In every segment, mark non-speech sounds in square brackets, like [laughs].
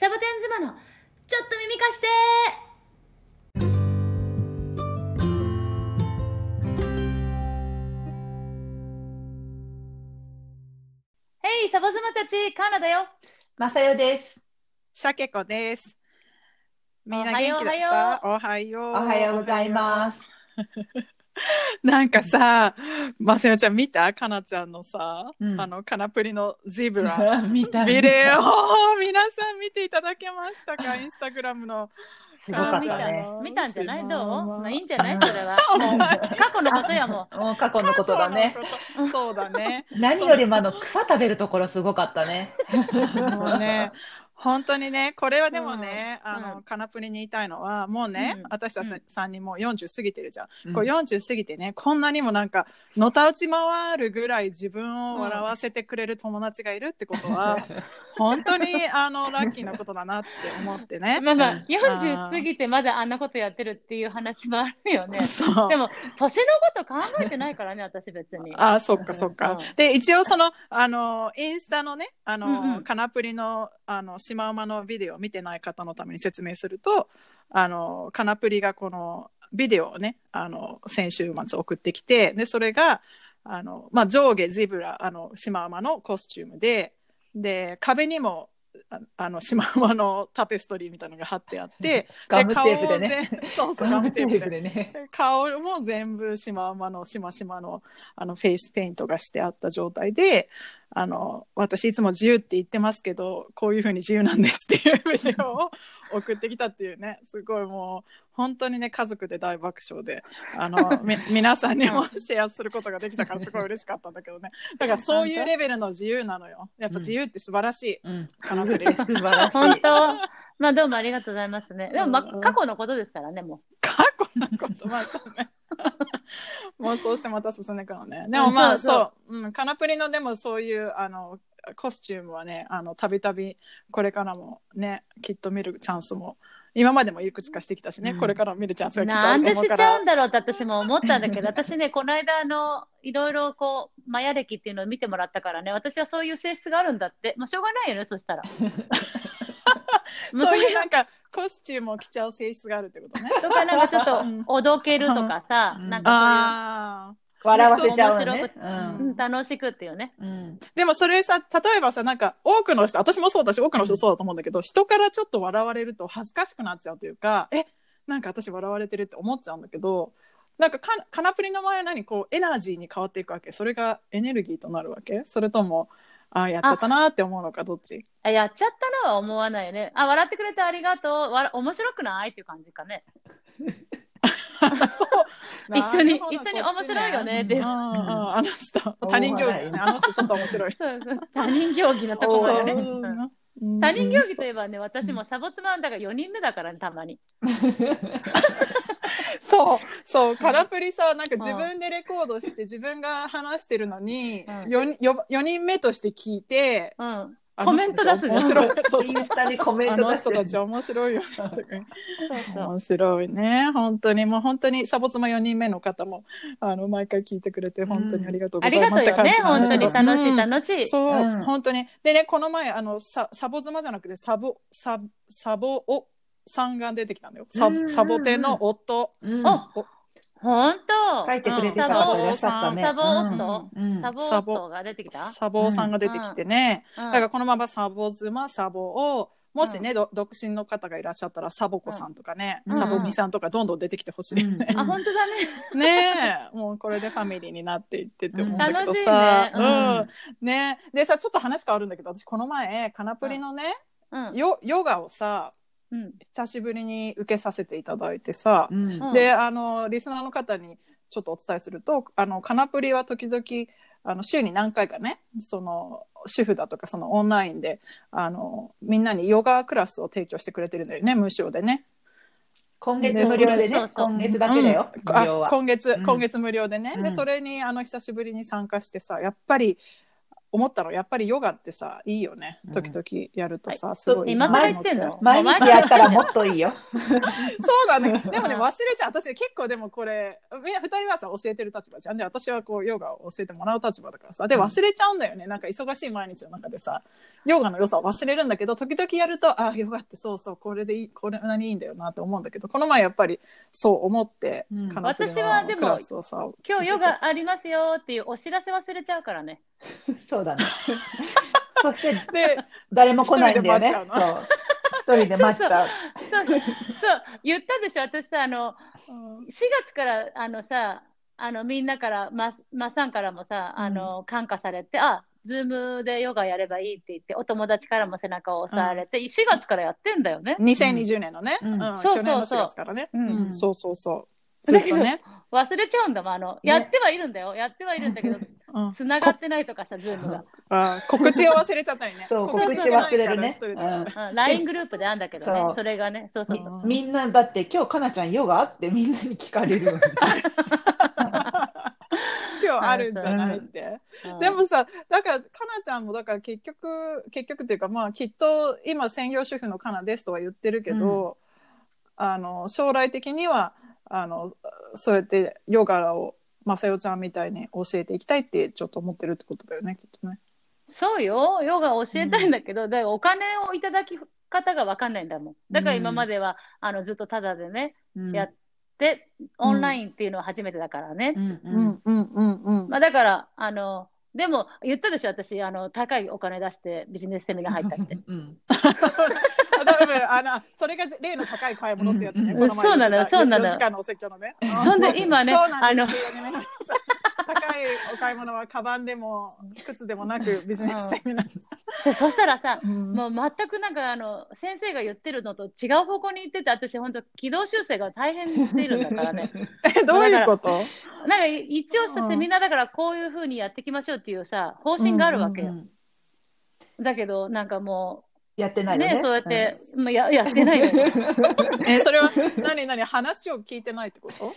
サボテン妻のちょっと耳貸してヘイサボ妻たちカーナだよまさよです。シャケ子です。みんな元気だった？おはよう。おはようございます。[laughs] なんかさ、まさよちゃん見た？かなちゃんのさ、うん。あの、カナプリのゼブラ。[laughs] 見たビデオ皆さん見ていただけましたか？[laughs] インスタグラムの。すごかった見たね。見たんじゃない？どう？まあまあいいんじゃない？それは。過去のことやももう過去のことだね。そうだね。何よりもあの草食べるところすごかったね。もうね、本当にね、これはでもね、うん。あの、うん。カナプリに言いたいのは、もうね、うん私たちうん。3人もう40過ぎてるじゃん。こう40過ぎてね、こんなにもなんか、のたうち回るぐらい自分を笑わせてくれる友達がいるってことは、[laughs] 本当にあの、ラッキーなことだなって思ってねう。[laughs] まあまあうん40過ぎてまだあんなことやってるっていう話もあるよねそうで。も年のこと考えてないからね [laughs] 私別にあそっかそっか。うんで、一応その、あの、インスタのね、あの、うんうんカナプリの、あの、シマウマのビデオを見てない方のために説明すると、あの、カナプリがこのビデオをね、あの、先週末送ってきて、で、それが、あの、まあ、上下ゼブラ、あの、シマウマのコスチュームで、で、壁にも、ああの、シマウマのタペストリーみたいなのが貼ってあって、[laughs] ガムテープでね。顔を全 [laughs] そうそう、ガムテープで。でね。顔も全部しまうまのしましまのあのフェイスペイントがしてあった状態であの私いつも自由って言ってますけどこういうふうに自由なんですっていうビデオを [laughs] 送ってきたっていうね。すごいもう本当にね家族で大爆笑で。あの [laughs] み皆さんにもシェアすることができたからすごい嬉しかったんだけどね。[laughs] だからそういうレベルの自由なのよ。やっぱ自由って素晴らしい、うん。カナプリ素晴らしい。本当。まあどうもありがとうございますね。でも、まうん。過去のことですからねも過去のこと？まあそうね。もうそうしてまた進んでいくのね。でもまあうんそう。そう。うん、カナプリのでもそういうあのコスチュームはねあのたびたびこれからもねきっと見るチャンスも今までもいくつかしてきたしね、うん。これからも見るチャンスがうきっとあなんでしちゃうんだろうって私も思ったんだけど私ねこの間あのいろいろこうマヤ歴っていうのを見てもらったからね私はそういう性質があるんだって。まあしょうがないよねそしたら。[laughs] もそういうなんかコスチュームを着ちゃう性質があるってことね。とかなんかちょっとうん。おどけるとかさ、うん。なんかああ笑わせちゃうのね。うんん。楽しくっていうね。うん。でもそれさ例えばさなんか多くの人私もそうだし多くの人そうだと思うんだけど、人からちょっと笑われると恥ずかしくなっちゃうというかえなんか私笑われてるって思っちゃうんだけどなんかカカナプリの場合は何こうエナジーに変わっていくわけそれがエネルギーとなるわけそれともあーやっちゃったなーって思うのかどっち？あやっちゃったのは思わないね。あ、笑ってくれてありがとう。わら面白くない？っていう感じかね。[laughs] そう。[laughs] 一緒に一緒に面白いよねってあの人。[laughs] 他人行儀。ねあの人ちょっと面白い。そうそう。他人行儀のところよね。他人行儀といえばね、私もサボツマンだから4人目だからね、たまに。そう。そう。カラプリさなんか自分でレコードして自分が話してるのに、うん。四人よ4人目として聞いてうん。あコメント出す面白い。そうそう。インスタにコメンあのト出して人たち面白い。よねそうそう。面白いね。本当に。もう本当にサボ妻4人目の方もあの毎回聞いてくれて本当にありがとうありがございますとうよね、本当に楽しいうん。楽しい。そう、うん。本当にでねこの前あのササボ妻じゃなくてサボササボおさんが出てきたんだよ。サうん。サボテンの夫、うん。お本当。書いてくれてサボた方いらっしゃったね。サボうん。うん。サボサボ。ットが出てきた？サボさんが出てきてね、うん。だからこのままサボ妻サボをもしね、ど独身の方がいらっしゃったらサボ子さんとかね、うん。サボミさんとかどんどん出てきてほしい。あ、本当だね。[laughs] ねえ。もうこれでファミリーになっていってって思うんだけど楽しいね。さ、ううん。んねでさちょっと話変わるんだけど私この前カナプリのね、ヨガをさうん。久しぶりに受けさせていただいてさ、うんうんであのリスナーの方にちょっとお伝えするとあのカナプリは時々あの週に何回かねその主婦だとかそのオンラインであのみんなにヨガクラスを提供してくれてるんだよね無償でね。今月無料でねそう。そう今月だけだよ。うん無料は。あ今月、うん今月無料でね、でうんそれにあの久しぶりに参加してさやっぱり思ったの。やっぱりヨガってさいいよね。うん。時々やるとさ、はい。すごい。今更言ってんの？毎日やったらもっといいよ。[laughs] そうだね。[laughs] でもね忘れちゃう。私結構でもこれみんな二人はさ教えてる立場じゃん。で私はこうヨガを教えてもらう立場だからさ。でうん。忘れちゃうんだよね。なんか忙しい毎日の中でさヨガの良さを忘れるんだけど時々やるとあヨガってそうそうこれでいいこれなにいいんだよなと思うんだけどこの前やっぱりそう思って、うん。私はでも今日ヨガありますよっていうお知らせ忘れちゃうからね。[laughs] そうだね。[laughs] そしてで誰も来ないんだよね。そう。一人で待っちゃう。そうそう言ったでしょ。私さあのうん。4月からあのさあのみんなからままっさんからもさあの感化されて、あズームでヨガやればいいって言ってお友達からも背中を押されて、4月からやってんだよね。2020年のね、うん。うん。そうそうそう。去年の4月からね、うん。うん。そうそうそうずっとね、忘れちゃうんだもんあの、やってはいるんだよ。やってはいるんだけどうん、[laughs] 繋がってないとかさズームが、あ告知を忘れちゃったりね。[laughs] そう告知忘れるね。LINE グループであんだけどねそれがね。そうそうそう。みみんなだって今日かなちゃんヨガってみんなに聞かれる。[laughs] 今日あるんじゃないって、うん。でもさだからかなちゃんもだから結局結局っていうかまあきっと今専業主婦のかなですとは言ってるけど、あの将来的にはあのそうやってヨガをまさよちゃんみたいに教えていきたいってちょっと思ってるってことだよねきっとね。そうよ、ヨガ教えたいんだけど、だからお金をいただき方が分かんないんだもん。だから今までは、あのずっとタダでね、うんやって、オンラインっていうのは初めてだからね。うんううんんうんうんうん。まあ、だから、あの、でも言ったでしょ、私、あの高いお金出してビジネスセミナー入ったって。うん [laughs] 多分あのそれが例の高い買い物ってやつね。うんそうなのよそうなのよ4時間のお説教のね。[laughs] そんで今ねあの [laughs] 高いお買い物はカバンでも靴でもなくビジネスセミナー。[laughs] そそしたらさ、うんもう全くなんかあの先生が言ってるのと違う方向に行ってて、私、本当、軌道修正が大変すぎるんだからね。えどういうこと？なんか一応さ、うんセミナーだからこういうふうにやっていきましょうっていうさ、方針があるわけよ。うんだけど、なんかもやってなう、いよね。ね、そうやって、まあ、や [laughs] やってないのよ。[laughs] えそれは何何話を聞いてないってこと？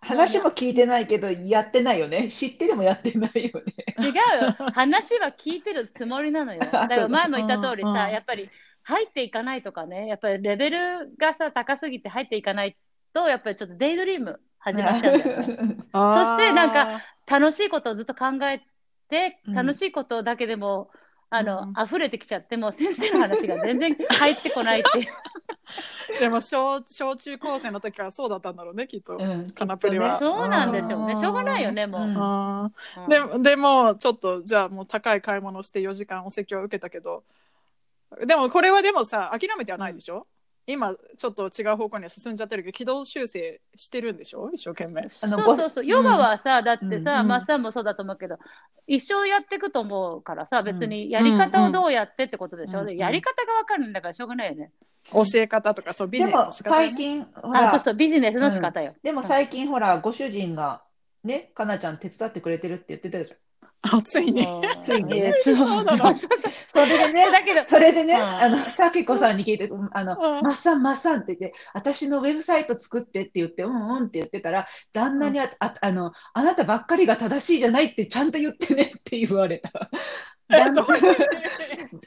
話も聞いてないけど、やってないよね。知ってでもやってないよね。違うよ。話は聞いてるつもりなのよ。[laughs] だから前も言った通りさ、うんうんやっぱり入っていかないとかね、やっぱりレベルがさ、高すぎて入っていかないと、やっぱりちょっとデイドリーム始まっちゃうんだよね。そしてなんか楽しいことをずっと考えて、うん楽しいことだけでも、あの、うん溢れてきちゃって、もう先生の話が全然入ってこないっていう。[laughs] でも小小中高生の時からそうだったんだろうねきっと。うんカナプリはそうなんでしょうね。しょうがないよね、もう。うんあうんーででもちょっとじゃあもう高い買い物をして4時間お説教を受けたけどでもこれはでもさ諦めてはないでしょ、今ちょっと違う方向には進んじゃってるけど軌道修正してるんでしょ？一生懸命。あのそうそうそう、ヨガはさ、だってうんさ、うん。マッサンもそうだと思うけど、一生やっていくと思うからさ、別にやり方をどうやってってことでしょ、うんでやり方がわかるんだからしょうがないよね。教え方とかそうビジネスの仕方、ね、最近、ほあ、そうら、そう、ビジネスの仕方よ。でも最近ほら、ご主人が、ね、かなちゃん手伝ってくれてるって言ってたじゃん。あついに。うんつい [laughs] にそうそれでね、だけど、それでね、うん。あの、シャキコさんに聞いて、あの、うん。マッサン、マッサンって言って、私のウェブサイト作ってって言って、うんうんって言ってたら、旦那にあ、ああの、あなたばっかりが正しいじゃないってちゃんと言ってねって言われた。旦 [laughs] 那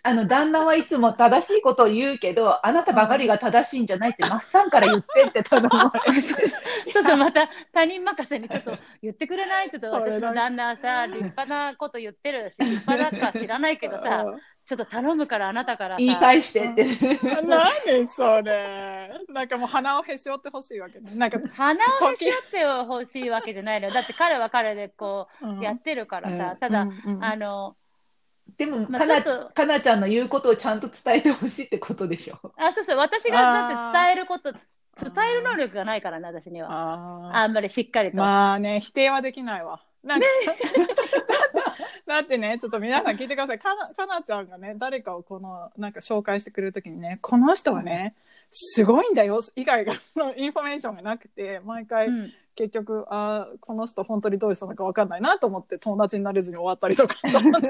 あの旦那はいつも正しいことを言うけど、あなたばかりが正しいんじゃないって、マッサンから言ってって頼まれて。そうそう、また他人任せにちょっと言ってくれない？ちょっとそれだ私の旦那はさ、立派なこと言ってるし、[laughs] 立派だか知らないけどさ、ちょっと頼むからあなたからさ、言い返してって。うん。[laughs] 何それ。なんかもう鼻をへし折ってほしいわけね。なんか、鼻をへし折ってほしいわけじゃないのよ。だって彼は彼でこうん。うやってるからさ、うん。ただ、うんうん。あの、でも、まあかな、かなちゃんの言うことをちゃんと伝えてほしいってことでしょ？あ、そうそう、私がだって伝えること、伝える能力がないからね、私には。ああんまりしっかりと。まあね否定はできないわ。なんか [laughs] だってねちょっと皆さん聞いてください。かなかなちゃんがね誰かをこのなんか紹介してくれるときにねこの人はねすごいんだよ以外のインフォメーションがなくて毎回うん結局、あーこの人本当にどういう人なのか分かんないなと思って友達になれずに終わったりとか。[laughs] 友達に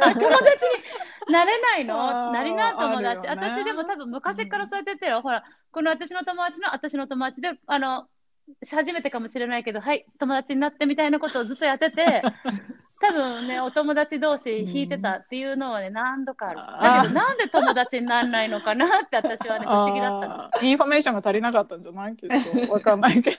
なれないの？なりな友達、ね。私でも多分昔からそうやっててるよ、ほら、この私の友達の私の友達で、あの、初めてかもしれないけど、はい、友達になってみたいなことをずっとやってて、[laughs] 多分ね、お友達同士引いてたっていうのはね、何度かある。あだけど、なんで友達にならないのかなって私はね、不思議だったの。インフォメーションが足りなかったんじゃない？けど、わかんないけど。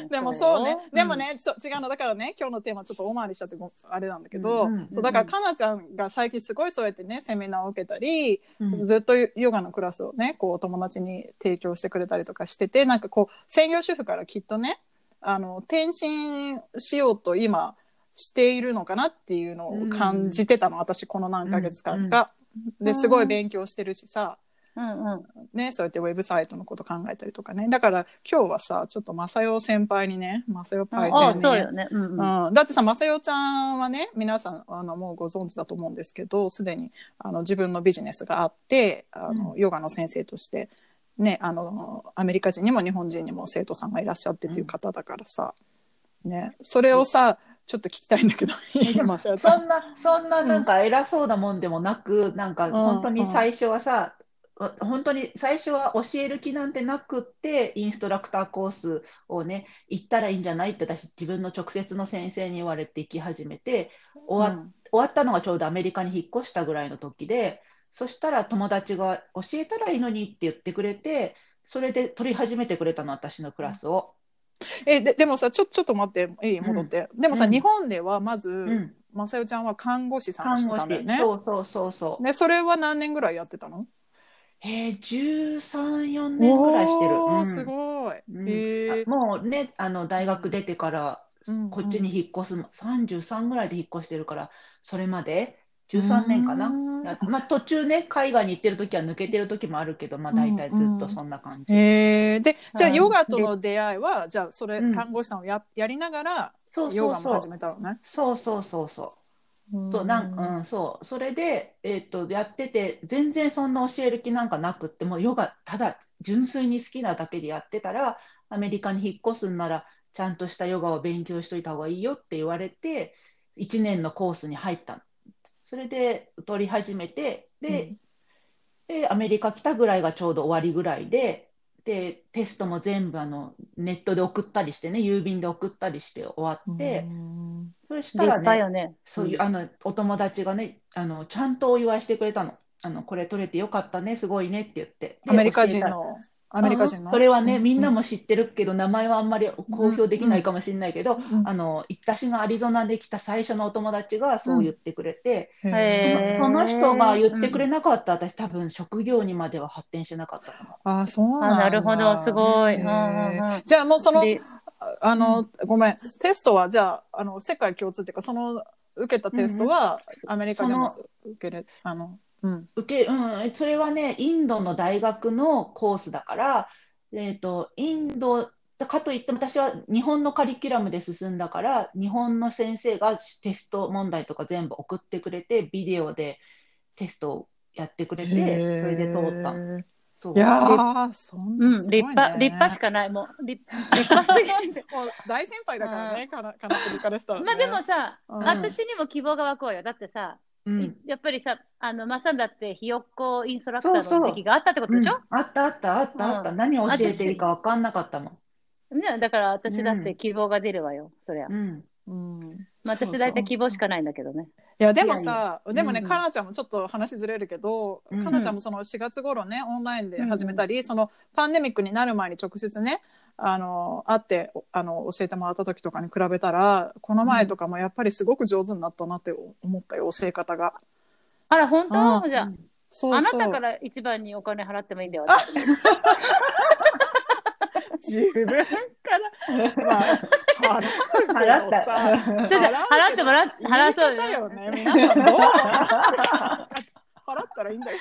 うん。でもそうね。よ、でもね、そう違うの。だからね今日のテーマちょっと大回りしちゃってごあれなんだけど、うんうんそうだからかなちゃんが最近すごいそうやってねセミナーを受けたり、うん。ずっとヨガのクラスをねこうお友達に提供してくれたりとかしててなんかこう専業主婦からきっとねあの転身しようと今しているのかなっていうのを感じてたの、私この何ヶ月間か。ですごい勉強してるしさ、うんうん。ね、そうやってウェブサイトのこと考えたりとかね。だから今日はさちょっと正代先輩にね正代パイセああ、ンにそうよね。うんうん。うん、だってさ正代ちゃんはね皆さんあのもうご存知だと思うんですけどすでにあの自分のビジネスがあってあの、ヨガの先生として、ね、あのアメリカ人にも日本人にも生徒さんがいらっしゃってっていう方だからさ、ね、それをさちょっと聞きたいんだけど。[laughs] そんな、そんななんか偉そうなもんでもなく、なんか本当に最初はさ、本当に最初は教える気なんてなくって、インストラクターコースをね、行ったらいいんじゃないって私、自分の直接の先生に言われて行き始めて、終わ,、終わったのがちょうどアメリカに引っ越したぐらいの時で、そしたら友達が教えたらいいのにって言ってくれて、それで取り始めてくれたの、私のクラスを。えででもさちょちょっと待っていい戻って、でもさ、うん。日本ではまず、ん。正代ちゃんは看護師さんをして看護師、たんだよね。そうそうそうそう。ねそれは何年ぐらいやってたの？えー、13、4年ぐらいしてる。うんすごい。うんもうね、あの大学出てからうんこっちに引っ越すの、33ぐらいで引っ越してるから、それまで？13年かな？まあ、途中ね、海外に行ってる時は抜けてる時もあるけど、まあ、大体ずっとそんな感じ。へえでじゃあうんヨガとの出会いはじゃあそれうん看護師さんをややりながらそうヨそうそうガも始。めたのね。そうそうそうそう。そうなんうん、そう。それで、えっとやってて全然そんな教える気なんかなくってもうヨガただ純粋に好きなだけでやってたらアメリカに引っ越すんならちゃんとしたヨガを勉強しといた方がいいよって言われて1年のコースに入ったの。それで取り始めてで,、でアメリカ来たぐらいがちょうど終わりぐらいででテストも全部あのネットで送ったりしてね郵便で送ったりして終わって、うんそれし立たらねね。そういう、あの、お友達がね、あの、ちゃんとお祝いしてくれたの。あの、これ取れてよかったね、すごいねって言って。でアメリカ人のアメリカ人それはね、うん。みんなも知ってるけど、名前はあんまり公表できないかもしれないけど、うん。あの、私がアリゾナで来た最初のお友達がそう言ってくれて、そのその人が言ってくれなかったら、私多分職業にまでは発展してなかったかも。あそうなんあだなるほど、すごい。じゃあもうそのであの、ごめん。テストはじゃああの世界共通っていうかその受けたテストはアメリカでも受けれあのうん受け、うん、それはね、インドの大学のコースだから、えっと、インド、かといっても私は日本のカリキュラムで進んだから、日本の先生がテスト問題とか全部送ってくれて、ビデオでテストをやってくれて、それで通ったの。そういやーそんう、なんすごいね立派、立派しかない。もう、立立派すぎる。もう大先輩だからね、かな、かなくりからしたら、ね。まあでもさ、うん私にも希望が湧くわよ。だってさ、うん。やっぱりさ、あの、まさんだってひよっこインストラクターの時期があったってことでしょ、うん。あったあったあったあった、うん何を教えていいか分かんなかったもん。ね、だから私だって希望が出るわよ、そりゃ。うん。うん。私大体希望しかないんだけどね。いやでもさでもね、かなちゃんもちょっと話ずれるけど、うん。かなちゃんもその4月頃ねオンラインで始めたり、そのパンデミックになる前に直接ねあの会ってあの教えてもらった時とかに比べたらこの前とかもやっぱりすごく上手になったなって思ったよ教え方が。あら、本当、うん。じゃあ、そうそう。あなたから一番にお金払ってもいいんだよ。私。[laughs] 自分から、まあ、払っ払ってもらっ払そう方よね。皆さん。ど [laughs] う払ったらいいんだよ。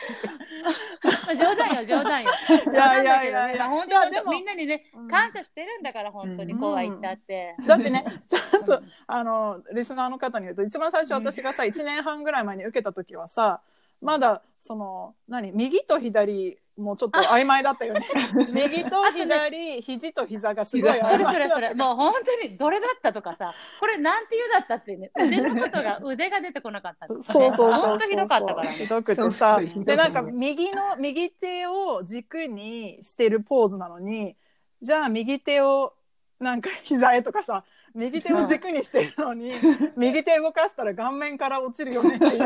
ま [laughs] あ冗談よ、冗談よ。冗いや談いやいやいやだけどね、まあ本当にみんなにね、感謝してるんだから、本当にこうは言ったって。だってね、[laughs] ちゃんと、あの、リスナーの方に言うと、一番最初私がさ、1年半ぐらい前に受けた時はさ、まだ、その、何、右と左、もうちょっと曖昧だったよね。[laughs] 右と左、肘と膝がすごい曖昧だったそれそれそれ、もう本当にどれだったとかさ、これなんていうだったってね、腕のことが、[laughs] 腕が出てこなかったねそうそうそうそう。本当ひどかったからね。ひどくてさでなんか右の右手を軸にしてるポーズなのにじゃあ右手をなんか膝へとかさ右手を軸にしてるのに、[laughs] 右手動かしたら顔面から落ちるよねっていうよ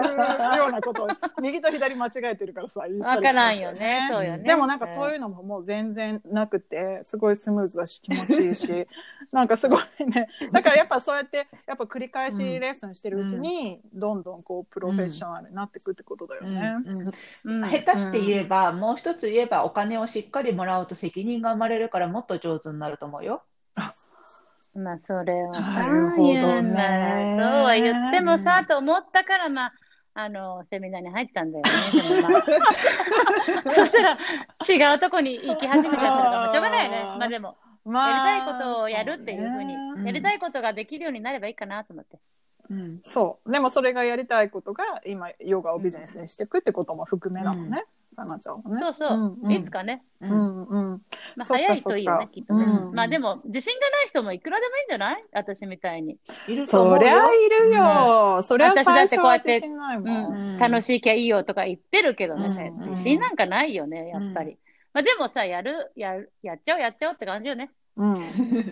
うなことを、[laughs] 右と左間違えてるからさ、言ったりとわからんよね。そうよね。でもなんかそういうのももう全然なくて、すごいスムーズだし気持ちいいし、[laughs] なんかすごいね。だからやっぱそうやって、やっぱ繰り返しレッスンしてるうちに、どんどんこうプロフェッショナルになっていくってことだよね。うんうんうん下手して言えば、もう一つ言えば、お金をしっかりもらうと責任が生まれるから、もっと上手になると思うよ。まあ、それはなるほどねそうは言ってもさ、と思ったから、まあ、あの、セミナーに入ったんだよね。[laughs] そしたら、違うとこに行き始めちゃったのかもしょうがないよね。まあでも、まやりたいことをやるっていうふうに、やりたいことができるようになればいいかなと思って。うんそう。でもそれがやりたいことが、今、ヨガをビジネスにしていくってことも含めなのね。かなちゃんはね。そうそう、んんいつかね。ううんんうん。まあ、早いといいよね、きっとね。うんまあでも、自信がない人もいくらでもいいんじゃない？私みたいに。いると思よそうりゃいるよ。そりゃ最初は自信ないも。うんん、楽しいきゃいいよとか言ってるけどね、うん自信なんかないよね、やっぱり。まあでもさ、やる、やる、やっちゃおう、やっちゃおうって感じよね。うん。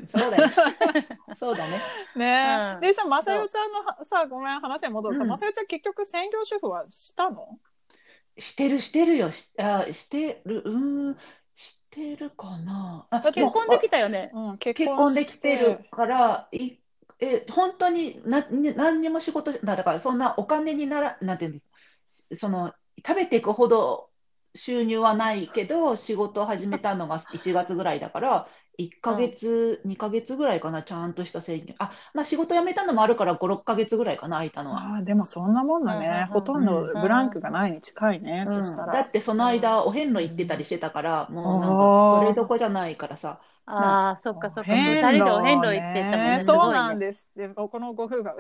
そうだよ。[laughs] そうだね。ねうんでさ、まさよちゃんのはさ、ごめん、話に戻るさ、うんまさよちゃん結局専業主婦はしたの？してる、してるよ。しあしてる、うーん、してるかな。あ結婚できたよね。うん、結結婚できてるから、いえ本当になに何にも仕事だから、そんなお金になら、なんていうんですその食べていくほど収入はないけど、仕事を始めたのが1月ぐらいだから、1ヶ月、2ヶ月ぐらいかな、ちゃんとした制限。あ、まあ仕事辞めたのもあるから5、6ヶ月ぐらいかな、空いたのは。ああ、でもそんなもんだ。ねほとんどブランクがないに近いね、そしたら。だってその間、お遍路行ってたりしてたから、もうなんか、それどこじゃないからさ。ああ、そっかそっか。二遍人でお遍路行ってたもんね。そうなんね。ですって。このご夫婦が、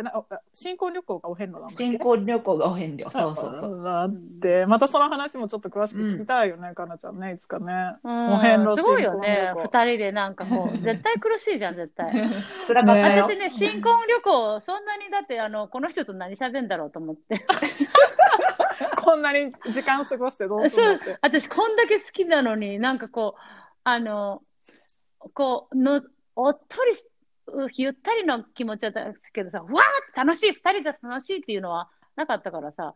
新婚旅行がお遍路なんだ新婚旅行がお遍路。そうそうそう。だって、またその話もちょっと詳しく聞きたいよね、かなちゃんね、いつかね。うんお遍路すごいよね新婚旅。行二人でなんかこう、絶対苦しいじゃん、絶対。[laughs] それはねよ私ね、新婚旅行、そんなにだって、あの、この人と何喋んだろうと思って。[laughs] こんなに時間過ごしてどうすそうるって。私、こんだけ好きなのに、なんかこう、あの、こう、の、おっとりし、ゆったりの気持ちだったけどさ、わーって楽しい、二人で楽しいっていうのはなかったからさ、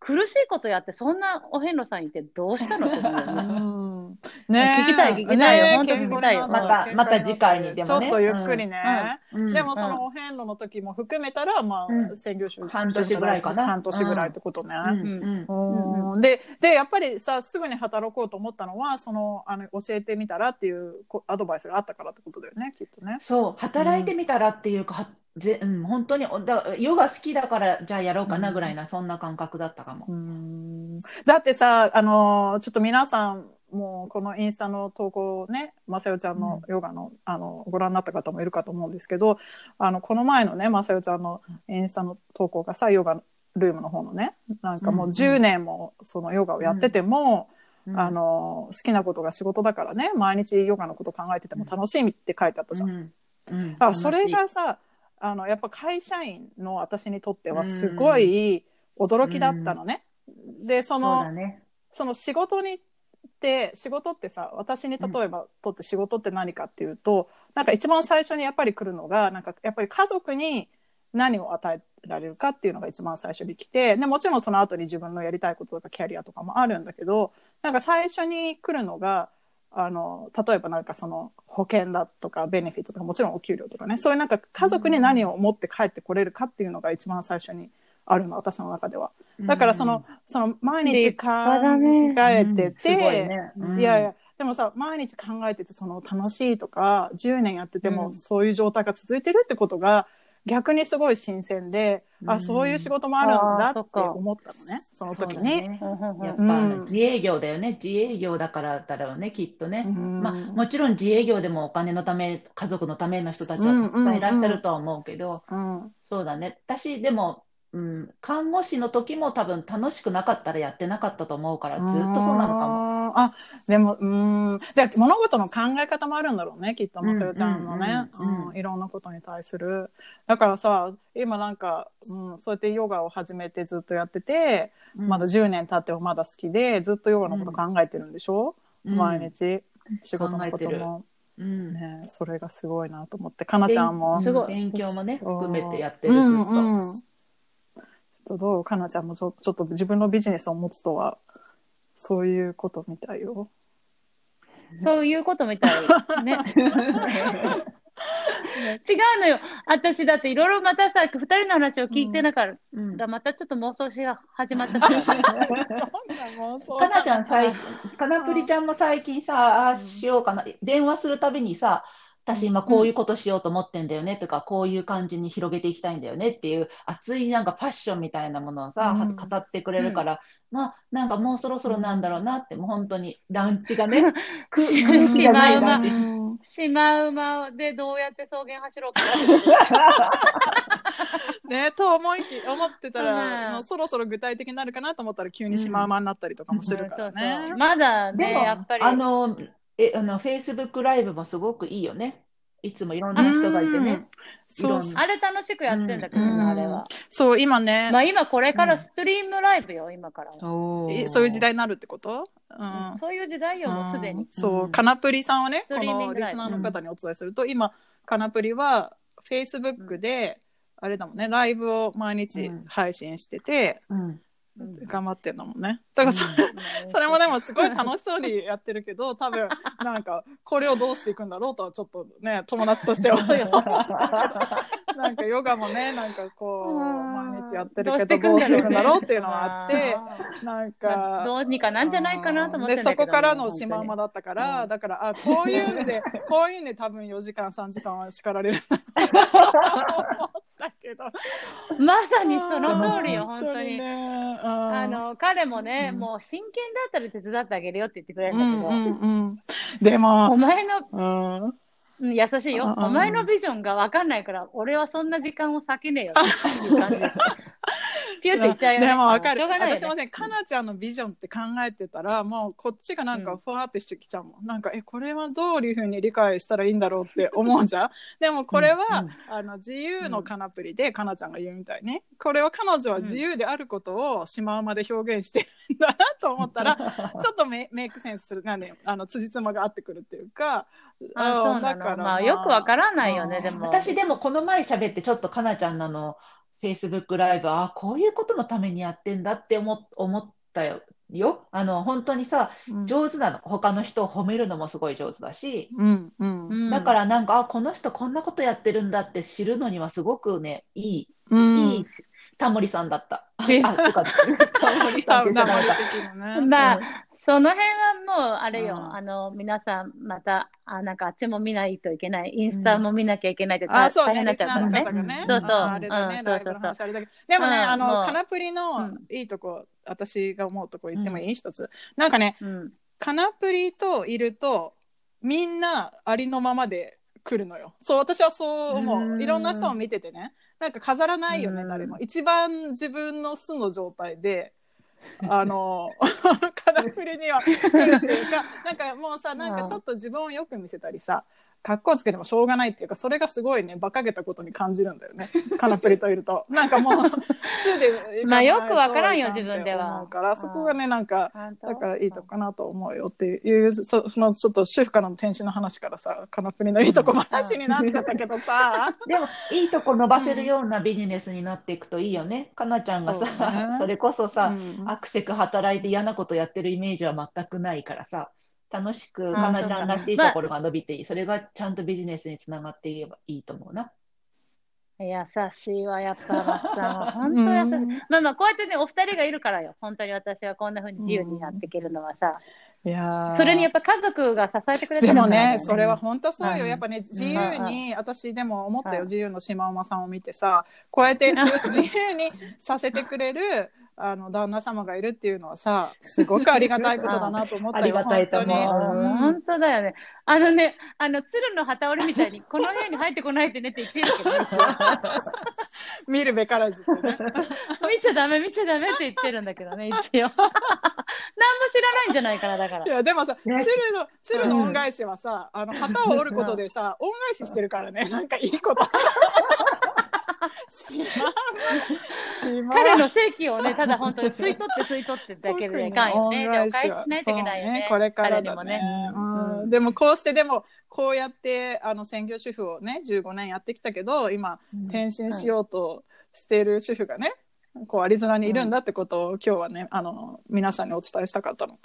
苦しいことやって、そんなお遍路さんいてどうしたのって思うよね。[laughs] んね。聞きたい聞きたいよ。ね。本当聞きたいよ。またまた次回にでもね。ちょっとゆっくりね。うん。でもそのお遍路の時も含めたら、まうん。あ、専業主婦半年ぐらいかな。半年ぐらいってことね。うん。うん。うん。ででやっぱりさすぐに働こうと思ったのはそのあの教えてみたらっていうこアドバイスがあったからってことだよねきっとね。そう、働いてみたらっていうか、はぜうん、本当におだヨガ好きだからじゃあやろうかなぐらいな、そんな感覚だったかも。うん。だってさあのちょっと皆さんもうこのインスタの投稿をねまさよちゃんのヨガの,、あのご覧になった方もいるかと思うんですけどあのこの前のねまさよちゃんのインスタの投稿がさヨガルームの方のねなんかもう10年もそのヨガをやってても、うん。あの好きなことが仕事だからね毎日ヨガのこと考えてても楽しいって書いてあったじゃん。うん。うん。あそれがさあのやっぱ会社員の私にとってはすごい驚きだったのね。でそそうのだね。その仕事にって仕事ってさ私に例えばとって仕事って何かっていうと、なんか一番最初にやっぱり来るのがなんかやっぱり家族に何を与えられるかっていうのが一番最初に来てでもちろんその後に自分のやりたいこととかキャリアとかもあるんだけどなんか最初に来るのがあの例えばなんかその保険だとかベネフィットとかもちろんお給料とかねそういうなんか家族に何を持って帰ってこれるかっていうのが一番最初にあるの私の中では。だからその,、その毎日立考えてて、ね。うんいやいや、でもさ、毎日考えてて、その楽しいとか、10年やってても、うんそういう状態が続いてるってことが、逆にすごい新鮮で、あ、うんそういう仕事もあるんだって思ったのね、その時に。ねやっぱうん自営業だよね。自営業だからだろうね、きっとね。うんまあ、もちろん自営業でもお金のため、家族のための人たちはたくさんいらっしゃるとは思うけど、うんそうだね。私、でも、うん、看護師の時も多分楽しくなかったらやってなかったと思うから、ずっとそうなのかも。も。あ、でも、うん。で、物事の考え方もあるんだろうね、きっと、まさよちゃんのね、うんうんうんうんいろんなことに対する。だからさ、今なんか、うん、そうやってヨガを始めてずっとやってて、うんまだ10年経ってもまだ好きで、ずっとヨガのこと考えてるんでしょ、うん毎日。仕事のことも。うんね、それがすごいなと思ってかなちゃんもうんすごい勉強もね含めてやってるうずっと。んうん、ちょっとどうかなちゃんもちょちょっと自分のビジネスを持つとはそういうことみたいよ。そういうことみたい。ね。違うのよ。私だっていろいろまたさ、二人の話を聞いてなかっうんたら、またちょっと妄想しが始まっちゃったから。かなちゃん最かなぷりちゃんも最近さ、ああしようかな、電話するたびにさ、私今こういうことしようと思ってんだよねとか、こういう感じに広げていきたいんだよねっていう熱いなんかパッションみたいなものをさ、うん語ってくれるから、まあなんかもうそろそろなんだろうなって、もう本当にランチがね、[laughs] く [laughs] し空気じゃないランチ。うんシマウマでどうやって草原走ろうか。[laughs] ねと思いき思ってたら、うんもうそろそろ具体的になるかなと思ったら急にシマウマになったりとかもするからね。そうそうまだね、やっぱり。あの、え、あの、フェイスブックライブもすごくいいよね。いつもいろんな人がいてう。んね。そうあれ楽しくやってんだけどうんな、あれは。そう今ね、まあ今これからストリームライブよ、今から。おーえそういう時代になるってこと、うん。そういう時代よ、もうすでに。うん。そうう、ん。カナプリさんはね、こストリーミングライブ。のリスナーの方にお伝えすると、今、カナプリは、フェイスブックで、あれだもんね、ライブを毎日うん。配信してて、うん頑張ってんだもんね。だからそれ、[laughs] それもでもすごい楽しそうにやってるけど、[laughs] 多分、なんか、これをどうしていくんだろうとはちょっとね、友達としては。[laughs] なんかヨガもね、なんかこう、うん。毎日やってるけど、どうしていくんだろうっていうのがあって、なんまあか、どうにかなんじゃないかなと思ってん。でそこからのシマウマだったから、うん。だからあこういうんでこういうんで多分4時間3時間は叱られるけど。まさにその通りよ、本当に。あの彼もね、うん。もう真剣だったら手伝ってあげるよって言ってくれるうんんだけど、うんうんでも、お前の、うん、うん優しいよ、うんお前のビジョンが分かんないから、俺はそんな時間を割けねえよっていう感じ。で。ピュって言っちゃうよね。でもわかるしょうがないよね。私もねかなちゃんのビジョンって考えてたらもうこっちがなんかふわってしてきちゃうもん、なんかえこれはどういうふうに理解したらいいんだろうって思うじゃん。[laughs] でもこれは、うんうん。あの自由のカナプリでかなちゃんが言うみたいにこれは彼女は自由であることをシマウマで表現してるんだなと思ったら [laughs] ちょっとメメイクセンスする。なんであの辻褄が合ってくるっていうか。あそうなの。まあ、よくわからないよね、うんでも。私でもこの前喋ってちょっとかなちゃんのあの、フェイスブックライブ、あこういうことのためにやってんだって思思ったよ。よあの本当にさうん。上手なの。他の人を褒めるのもすごい上手だし、うんうん。うん。だからなんかあこの人こんなことやってるんだって知るのにはすごくねいい、うん。いいしタモリさんだった。あ、えよかった。タモリさんってあ、うんその辺はもう、あれよ、うんあの、皆さん、また、あ、なんかあっちも見ないといけない、インスタも見なきゃいけないって、あ、そうね、大変になっちゃうからね。そうそうそうそう。でもね、うんあの、カナプリのうんいいとこ、私が思うとこ言ってもいい一つ。なんかね、うん。カナプリといると、みんなありのままで来るのよ。そう、私はそう思うう。んいろんな人を見ててね。なんか飾らないよね、うん誰も。一番自分の素の状態で、あの、からくりには来るっていうか、なんかもうさ、なんかちょっと自分をよく見せたりさ、格好つけてもしょうがないっていうか、それがすごいね、馬鹿げたことに感じるんだよね。カナプリといると。[laughs] なんかもう、素で。まあよくわからんよ自分では思うから、そこがね、なんか、だからいいとこかなと思うよっていう、そそのちょっと主婦からの転身の話からさ、カナプリのいいとこ話になっちゃったけどさ。[laughs] でも、いいとこ伸ばせるようなビジネスになっていくといいよね。かなちゃんがさ、ねそれこそさ、うんアクセク働いて嫌なことやってるイメージは全くないからさ、楽しくんかなちゃんらしいまあところが伸びていい。それがちゃんとビジネスにつながっていけばいいと思うな。優しいわ、やっぱ、マスさ。本当優しい。まあまあ、こうやってね、お二人がいるからよ。本当に私はこんな風に自由にやっていけるのはさ。いやーそれにやっぱ家族が支えてくれてでもるからだよね、それは本当そうよ。うんやっぱね、自由に、私でも思ったよ、うん自由の島馬さんを見てさ、こうやって自由にさせてくれる、あの、旦那様がいるっていうのはさ、[laughs] すごくありがたいことだなと思ったよ。ありがたいと思う本当にうん本当だよね。あのね、あの、鶴の旗織りみたいに、この部屋に入ってこないでねって言ってるけど、[laughs] 見るべからずね。[laughs] 見ちゃダメ、見ちゃダメって言ってるんだけどね、一応。何も知らないんじゃないかな、だからい。やでもさ、ね鶴の鶴の恩返しはさ、あの旗を折ることでさ、恩返ししてるからね、なんかいいこと。[laughs] 彼の席をね、ただ本当に吸い取って吸い取ってだけでいかんよね。でお返ししないといけないよね。これからだ彼にもね。うん。でもこうしてでもこうやってあの専業主婦をね15年やってきたけど今転身しようとしている主婦がね、こうアリゾナにいるんだってことを今日はねあの皆さんにお伝えしたかったの。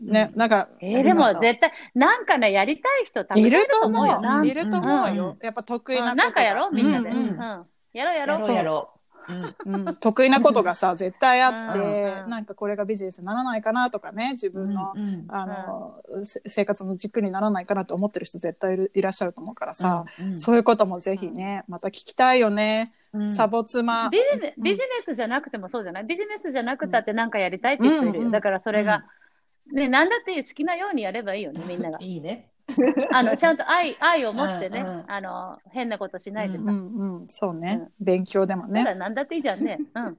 ね、なんかえーでも絶対、なんかね、やりたい人多分いるとと思うよ。いると思うよ、うやっぱ得意なこなんかやろうみんなで。ううんん。うんやろうやろう。やろうやろう。う。ん。うん。[laughs] 得意なことがさ絶対あって、なんかこれがビジネスにならないかなとかね自分の,、うん。あのせ生活の軸にならないかなと思ってる人絶対いるいらっしゃると思うからさ、うん。そういうこともぜひねまた聞きたいよね、うん。サボ妻。ビジネビジネスじゃなくてもそうじゃない？ビジネスじゃなくたってなんかやりたいって人いるだからそれが、ね、なんだっていう好きなようにやればいいよね、みんなが。いいね。[laughs] あの、ちゃんと愛、愛を持ってね、うんうんあの、変なことしないでさ。うんうんそうね、勉強でもねなんだっていいじゃんね。うん。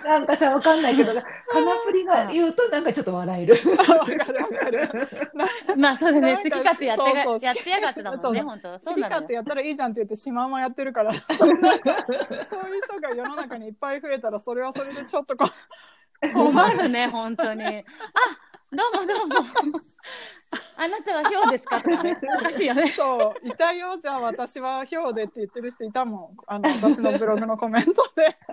[laughs] なんかさ、わかんないけど、カナプリが言うとなんかちょっと笑える。[laughs] わかるわかるまあ、そうだね。好き勝手やってやってやがってだもんね、本当好。き勝手やったらいいじゃんって言ってシマウマやってるからそういう人が世の中にいっぱい増えたらそれはそれでちょっとこう困るね、本当に。あ、どうもどうも。はヒョウですか？とかね。おかしいよね。そう、いたよ、じゃあ私はヒョウでって言ってる人いたもん。あの、私のブログのコメントで。[laughs]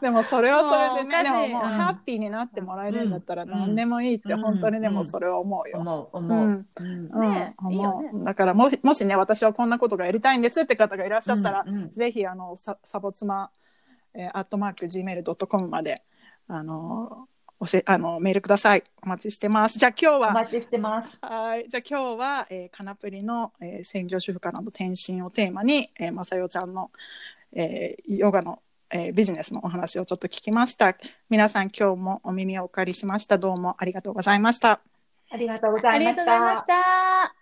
でもそれはそれでね、でもももううん。ハッピーになってもらえるんだったらうん。何でもいいってうん。本当にでもそれは思うよ。思う、うだからももしね私はこんなことがやりたいんですって方がいらっしゃったら、ぜひあのササボ妻、えー、アットマーク gmail.com まであの教えあのメールくださいお待ちしてますじゃあ今日はお待ちしてます。はい。じゃあ今日は、えー、カナプリの、えー、専業主婦からの転身をテーマに、えー、まさよちゃんの、えー、ヨガの、えー、ビジネスのお話をちょっと聞きました。皆さん今日もお耳をお借りしました。どうもありがとうございました。ありがとうござありいましがとうございました。